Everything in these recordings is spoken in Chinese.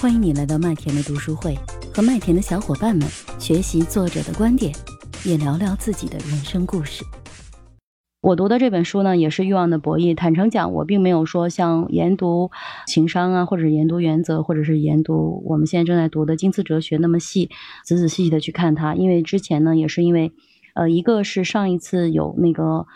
欢迎你来到麦田的读书会，和麦田的小伙伴们学习作者的观点，也聊聊自己的人生故事。我读的这本书呢，也是《欲望的博弈》。坦诚讲，我并没有说像研读情商啊，或者研读原则，或者是研读我们现在正在读的经济哲学那么细，仔仔细细的去看它。因为之前呢，也是因为，呃，一个是上一次有那个。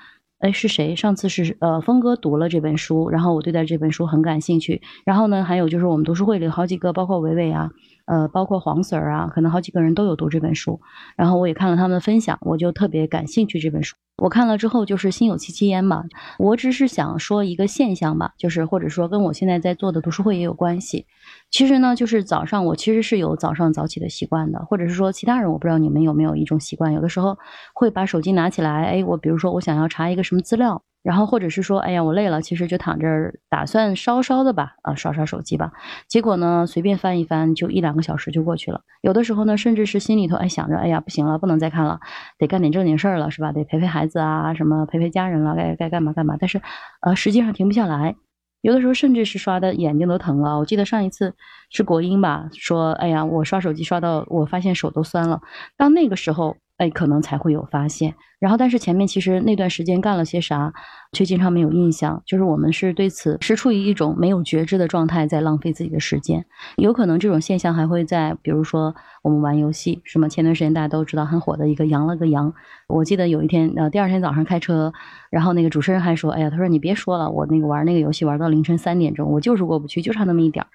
哎，是谁？上次是呃，峰哥读了这本书，然后我对待这本书很感兴趣。然后呢，还有就是我们读书会里好几个，包括伟伟啊。呃，包括黄 Sir 啊，可能好几个人都有读这本书，然后我也看了他们的分享，我就特别感兴趣这本书。我看了之后就是心有戚戚焉嘛。我只是想说一个现象吧，就是或者说跟我现在在做的读书会也有关系。其实呢，就是早上我其实是有早上早起的习惯的，或者是说其他人我不知道你们有没有一种习惯，有的时候会把手机拿起来，哎，我比如说我想要查一个什么资料。然后或者是说，哎呀，我累了，其实就躺这儿，打算稍稍的吧，啊，刷刷手机吧。结果呢，随便翻一翻，就一两个小时就过去了。有的时候呢，甚至是心里头哎想着，哎呀，不行了，不能再看了，得干点正经事儿了，是吧？得陪陪孩子啊，什么陪陪家人了，该该干嘛干嘛。但是，呃，实际上停不下来。有的时候甚至是刷的眼睛都疼了。我记得上一次是国英吧，说，哎呀，我刷手机刷到我发现手都酸了。到那个时候。哎，可能才会有发现。然后，但是前面其实那段时间干了些啥，却经常没有印象。就是我们是对此是处于一种没有觉知的状态，在浪费自己的时间。有可能这种现象还会在，比如说我们玩游戏，什么前段时间大家都知道很火的一个“羊了个羊”。我记得有一天，呃，第二天早上开车，然后那个主持人还说：“哎呀，他说你别说了，我那个玩那个游戏玩到凌晨三点钟，我就是过不去，就差那么一点儿。”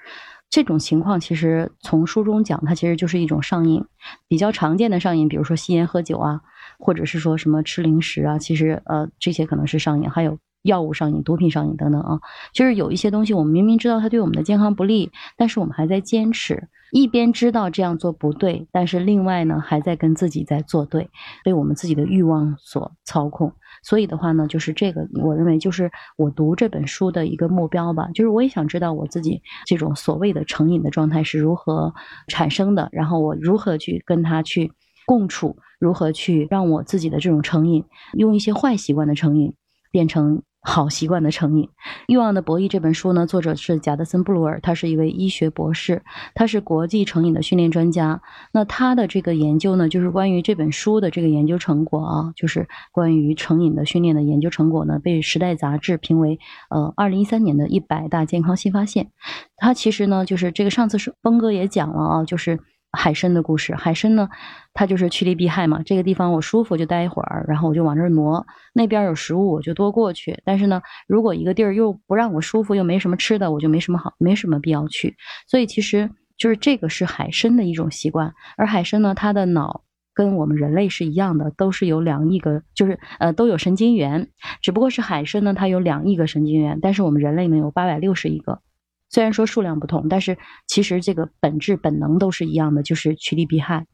这种情况其实从书中讲，它其实就是一种上瘾，比较常见的上瘾，比如说吸烟、喝酒啊，或者是说什么吃零食啊，其实呃这些可能是上瘾，还有药物上瘾、毒品上瘾等等啊。就是有一些东西，我们明明知道它对我们的健康不利，但是我们还在坚持，一边知道这样做不对，但是另外呢还在跟自己在作对，被我们自己的欲望所操控。所以的话呢，就是这个，我认为就是我读这本书的一个目标吧。就是我也想知道我自己这种所谓的成瘾的状态是如何产生的，然后我如何去跟他去共处，如何去让我自己的这种成瘾，用一些坏习惯的成瘾变成。好习惯的成瘾，《欲望的博弈》这本书呢，作者是贾德森·布鲁尔，他是一位医学博士，他是国际成瘾的训练专家。那他的这个研究呢，就是关于这本书的这个研究成果啊，就是关于成瘾的训练的研究成果呢，被《时代》杂志评为呃二零一三年的一百大健康新发现。他其实呢，就是这个上次是峰哥也讲了啊，就是。海参的故事，海参呢，它就是趋利避害嘛。这个地方我舒服就待一会儿，然后我就往这儿挪；那边有食物我就多过去。但是呢，如果一个地儿又不让我舒服，又没什么吃的，我就没什么好，没什么必要去。所以其实就是这个是海参的一种习惯。而海参呢，它的脑跟我们人类是一样的，都是有两亿个，就是呃都有神经元，只不过是海参呢，它有两亿个神经元，但是我们人类呢有八百六十亿个。虽然说数量不同，但是其实这个本质本能都是一样的，就是趋利避害。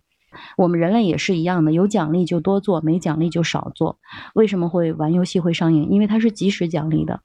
我们人类也是一样的，有奖励就多做，没奖励就少做。为什么会玩游戏会上瘾？因为它是及时奖励的。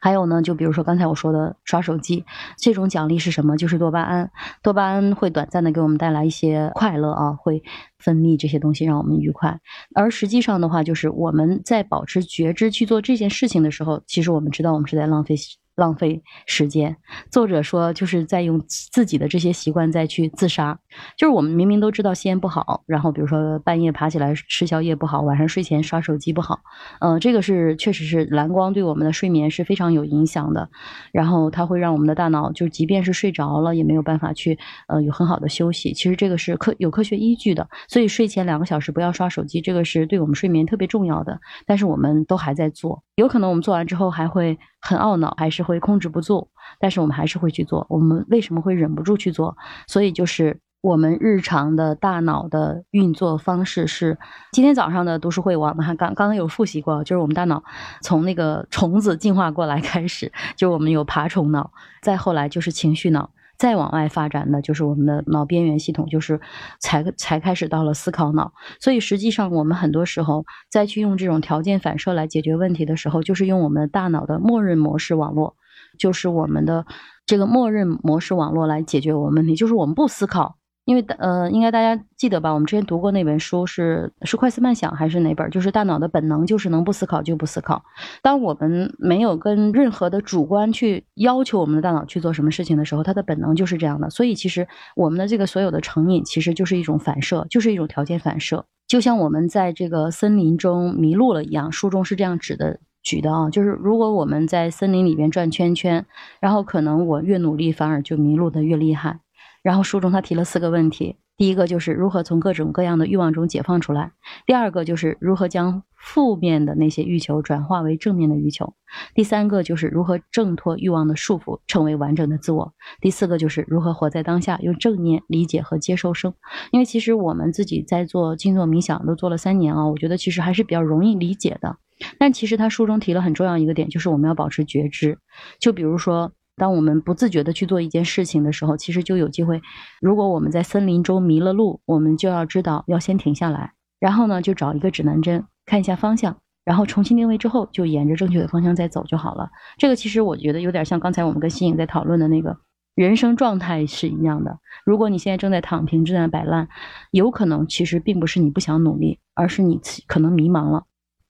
还有呢，就比如说刚才我说的刷手机，这种奖励是什么？就是多巴胺。多巴胺会短暂的给我们带来一些快乐啊，会分泌这些东西让我们愉快。而实际上的话，就是我们在保持觉知去做这件事情的时候，其实我们知道我们是在浪费。浪费时间，作者说就是在用自己的这些习惯再去自杀。就是我们明明都知道吸烟不好，然后比如说半夜爬起来吃宵夜不好，晚上睡前刷手机不好，嗯，这个是确实是蓝光对我们的睡眠是非常有影响的。然后它会让我们的大脑，就即便是睡着了，也没有办法去呃有很好的休息。其实这个是科有科学依据的，所以睡前两个小时不要刷手机，这个是对我们睡眠特别重要的。但是我们都还在做，有可能我们做完之后还会很懊恼，还是。会控制不住，但是我们还是会去做。我们为什么会忍不住去做？所以就是我们日常的大脑的运作方式是。今天早上的读书会，我们还刚刚刚有复习过，就是我们大脑从那个虫子进化过来开始，就是我们有爬虫脑，再后来就是情绪脑，再往外发展的就是我们的脑边缘系统，就是才才开始到了思考脑。所以实际上我们很多时候再去用这种条件反射来解决问题的时候，就是用我们的大脑的默认模式网络。就是我们的这个默认模式网络来解决我们问题，就是我们不思考，因为呃，应该大家记得吧？我们之前读过那本书是是快思慢想还是哪本？就是大脑的本能就是能不思考就不思考。当我们没有跟任何的主观去要求我们的大脑去做什么事情的时候，它的本能就是这样的。所以其实我们的这个所有的成瘾其实就是一种反射，就是一种条件反射。就像我们在这个森林中迷路了一样，书中是这样指的举的啊，就是如果我们在森林里边转圈圈，然后可能我越努力反而就迷路的越厉害。然后书中他提了四个问题，第一个就是如何从各种各样的欲望中解放出来；第二个就是如何将负面的那些欲求转化为正面的欲求；第三个就是如何挣脱欲望的束缚，成为完整的自我；第四个就是如何活在当下，用正念理解和接受生。因为其实我们自己在做静坐冥想都做了三年啊，我觉得其实还是比较容易理解的。但其实他书中提了很重要一个点，就是我们要保持觉知。就比如说。当我们不自觉的去做一件事情的时候，其实就有机会。如果我们在森林中迷了路，我们就要知道要先停下来，然后呢，就找一个指南针看一下方向，然后重新定位之后，就沿着正确的方向再走就好了。这个其实我觉得有点像刚才我们跟新颖在讨论的那个人生状态是一样的。如果你现在正在躺平、正在摆烂，有可能其实并不是你不想努力，而是你可能迷茫了。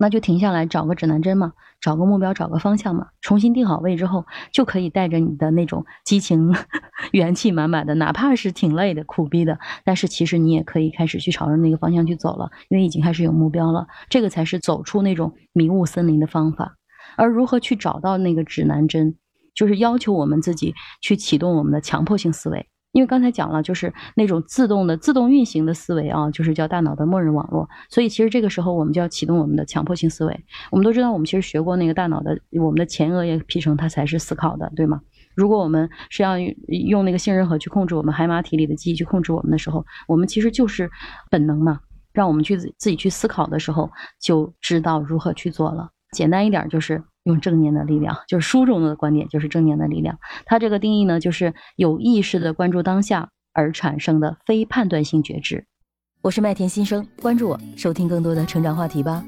那就停下来找个指南针嘛，找个目标，找个方向嘛。重新定好位之后，就可以带着你的那种激情、元气满满的，哪怕是挺累的、苦逼的，但是其实你也可以开始去朝着那个方向去走了，因为已经开始有目标了。这个才是走出那种迷雾森林的方法。而如何去找到那个指南针，就是要求我们自己去启动我们的强迫性思维。因为刚才讲了，就是那种自动的、自动运行的思维啊，就是叫大脑的默认网络。所以其实这个时候我们就要启动我们的强迫性思维。我们都知道，我们其实学过那个大脑的，我们的前额叶皮层它才是思考的，对吗？如果我们是要用那个杏仁核去控制我们海马体里的记忆去控制我们的时候，我们其实就是本能嘛，让我们去自己去思考的时候，就知道如何去做了。简单一点就是。用正念的力量，就是书中的观点，就是正念的力量。它这个定义呢，就是有意识的关注当下而产生的非判断性觉知。我是麦田新生，关注我，收听更多的成长话题吧。